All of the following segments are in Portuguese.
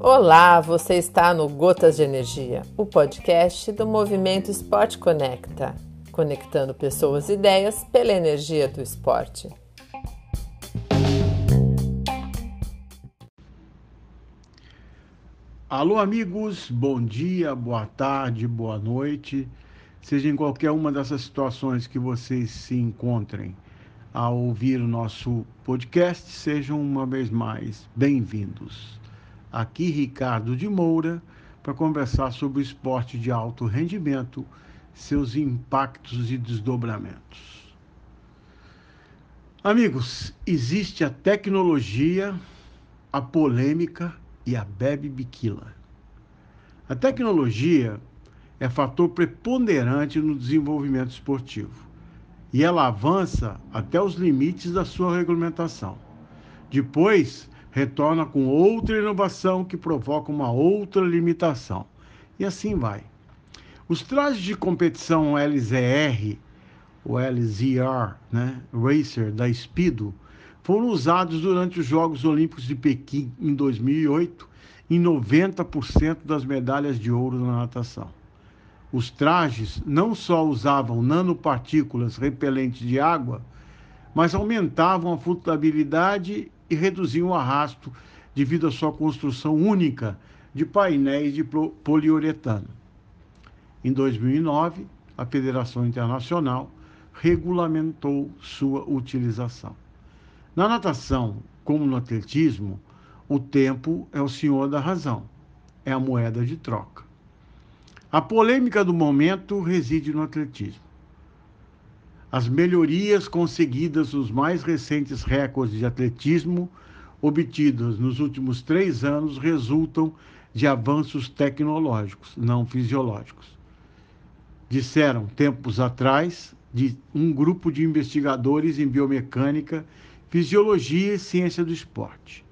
Olá, você está no Gotas de Energia, o podcast do Movimento Esporte Conecta, conectando pessoas e ideias pela energia do esporte. Alô, amigos, bom dia, boa tarde, boa noite, seja em qualquer uma dessas situações que vocês se encontrem ao ouvir o nosso podcast, sejam uma vez mais bem-vindos. Aqui Ricardo de Moura para conversar sobre o esporte de alto rendimento, seus impactos e desdobramentos. Amigos, existe a tecnologia, a polêmica e a bebe biquila. A tecnologia é fator preponderante no desenvolvimento esportivo e ela avança até os limites da sua regulamentação. Depois, retorna com outra inovação que provoca uma outra limitação. E assim vai. Os trajes de competição LZR, o LZR, né, Racer da Speedo, foram usados durante os Jogos Olímpicos de Pequim em 2008 em 90% das medalhas de ouro na natação. Os trajes não só usavam nanopartículas repelentes de água, mas aumentavam a flutuabilidade e reduziam o arrasto devido à sua construção única de painéis de poliuretano. Em 2009, a Federação Internacional regulamentou sua utilização. Na natação, como no atletismo, o tempo é o senhor da razão, é a moeda de troca. A polêmica do momento reside no atletismo. As melhorias conseguidas nos mais recentes recordes de atletismo obtidos nos últimos três anos resultam de avanços tecnológicos, não fisiológicos. Disseram tempos atrás de um grupo de investigadores em biomecânica, fisiologia e ciência do esporte,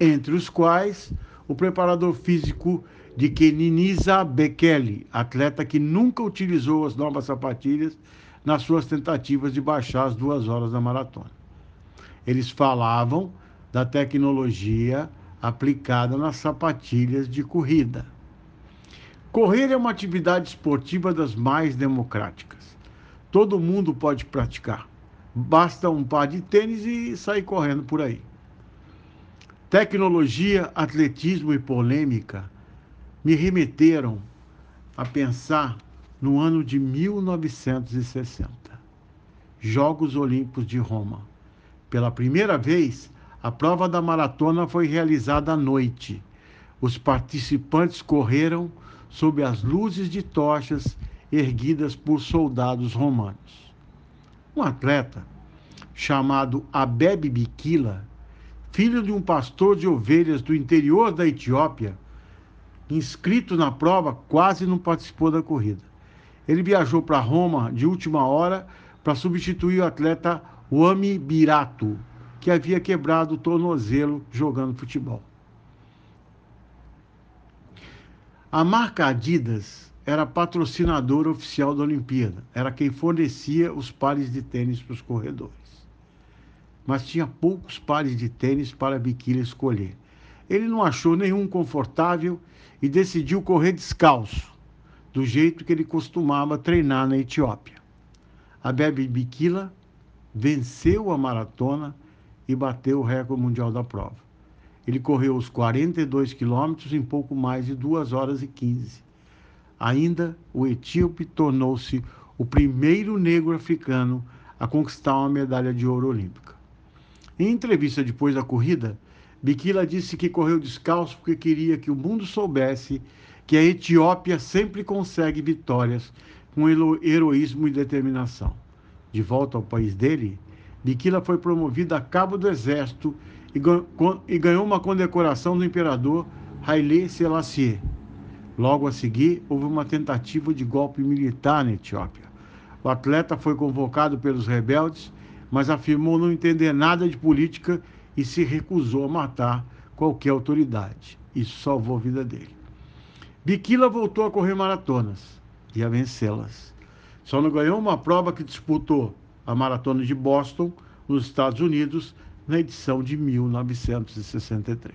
entre os quais o preparador físico de Keniniza Bekele, atleta que nunca utilizou as novas sapatilhas nas suas tentativas de baixar as duas horas da maratona. Eles falavam da tecnologia aplicada nas sapatilhas de corrida. Correr é uma atividade esportiva das mais democráticas. Todo mundo pode praticar. Basta um par de tênis e sair correndo por aí. Tecnologia, atletismo e polêmica me remeteram a pensar no ano de 1960, Jogos Olímpicos de Roma. Pela primeira vez, a prova da maratona foi realizada à noite. Os participantes correram sob as luzes de tochas erguidas por soldados romanos. Um atleta chamado Abebe Bikila, filho de um pastor de ovelhas do interior da Etiópia, inscrito na prova, quase não participou da corrida. Ele viajou para Roma de última hora para substituir o atleta Wami Birato, que havia quebrado o tornozelo jogando futebol. A marca Adidas era patrocinadora oficial da Olimpíada, era quem fornecia os pares de tênis para os corredores. Mas tinha poucos pares de tênis para Biquília escolher. Ele não achou nenhum confortável e decidiu correr descalço do jeito que ele costumava treinar na Etiópia. A Bebe Bikila venceu a maratona e bateu o recorde mundial da prova. Ele correu os 42 quilômetros em pouco mais de 2 horas e 15. Ainda, o etíope tornou-se o primeiro negro africano a conquistar uma medalha de ouro olímpica. Em entrevista depois da corrida, Bikila disse que correu descalço porque queria que o mundo soubesse que a Etiópia sempre consegue vitórias com heroísmo e determinação. De volta ao país dele, Bikila foi promovido a cabo do exército e ganhou uma condecoração do imperador Haile Selassie. Logo a seguir, houve uma tentativa de golpe militar na Etiópia. O atleta foi convocado pelos rebeldes, mas afirmou não entender nada de política e se recusou a matar qualquer autoridade. Isso salvou a vida dele. Biquila voltou a correr maratonas e a vencê-las. Só não ganhou uma prova que disputou a maratona de Boston, nos Estados Unidos na edição de 1963.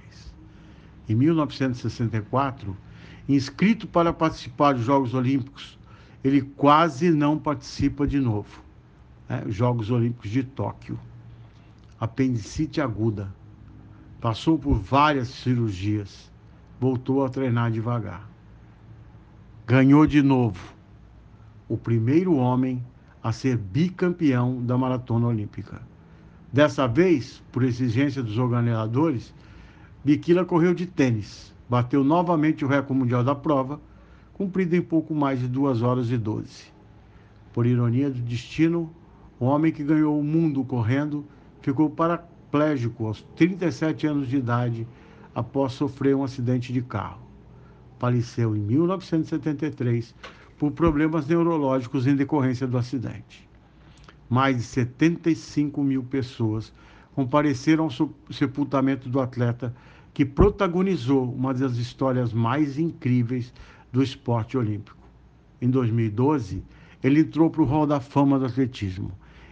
Em 1964, inscrito para participar dos Jogos Olímpicos, ele quase não participa de novo. Né? Jogos Olímpicos de Tóquio. Apendicite aguda. Passou por várias cirurgias. Voltou a treinar devagar. Ganhou de novo. O primeiro homem a ser bicampeão da maratona olímpica. Dessa vez, por exigência dos organizadores, Bikila correu de tênis, bateu novamente o recorde mundial da prova, cumprido em pouco mais de 2 horas e 12. Por ironia do destino, o homem que ganhou o mundo correndo ficou paraplégico aos 37 anos de idade após sofrer um acidente de carro. Faleceu em 1973 por problemas neurológicos em decorrência do acidente. Mais de 75 mil pessoas compareceram ao sepultamento do atleta que protagonizou uma das histórias mais incríveis do esporte olímpico. Em 2012, ele entrou para o Hall da Fama do Atletismo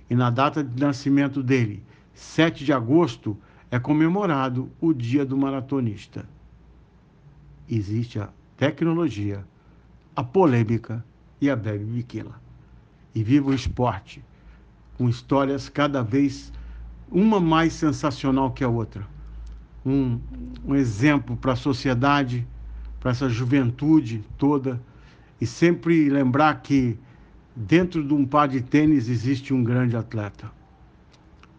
e na data de nascimento dele, 7 de agosto, é comemorado o Dia do Maratonista. Existe a tecnologia a polêmica e a Bebe Biquila. E viva o esporte, com histórias cada vez uma mais sensacional que a outra. Um, um exemplo para a sociedade, para essa juventude toda, e sempre lembrar que dentro de um par de tênis existe um grande atleta.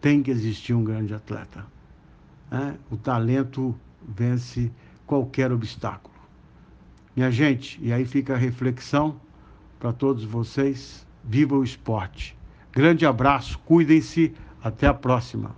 Tem que existir um grande atleta. Né? O talento vence qualquer obstáculo. Minha gente, e aí fica a reflexão para todos vocês. Viva o esporte. Grande abraço, cuidem-se, até a próxima.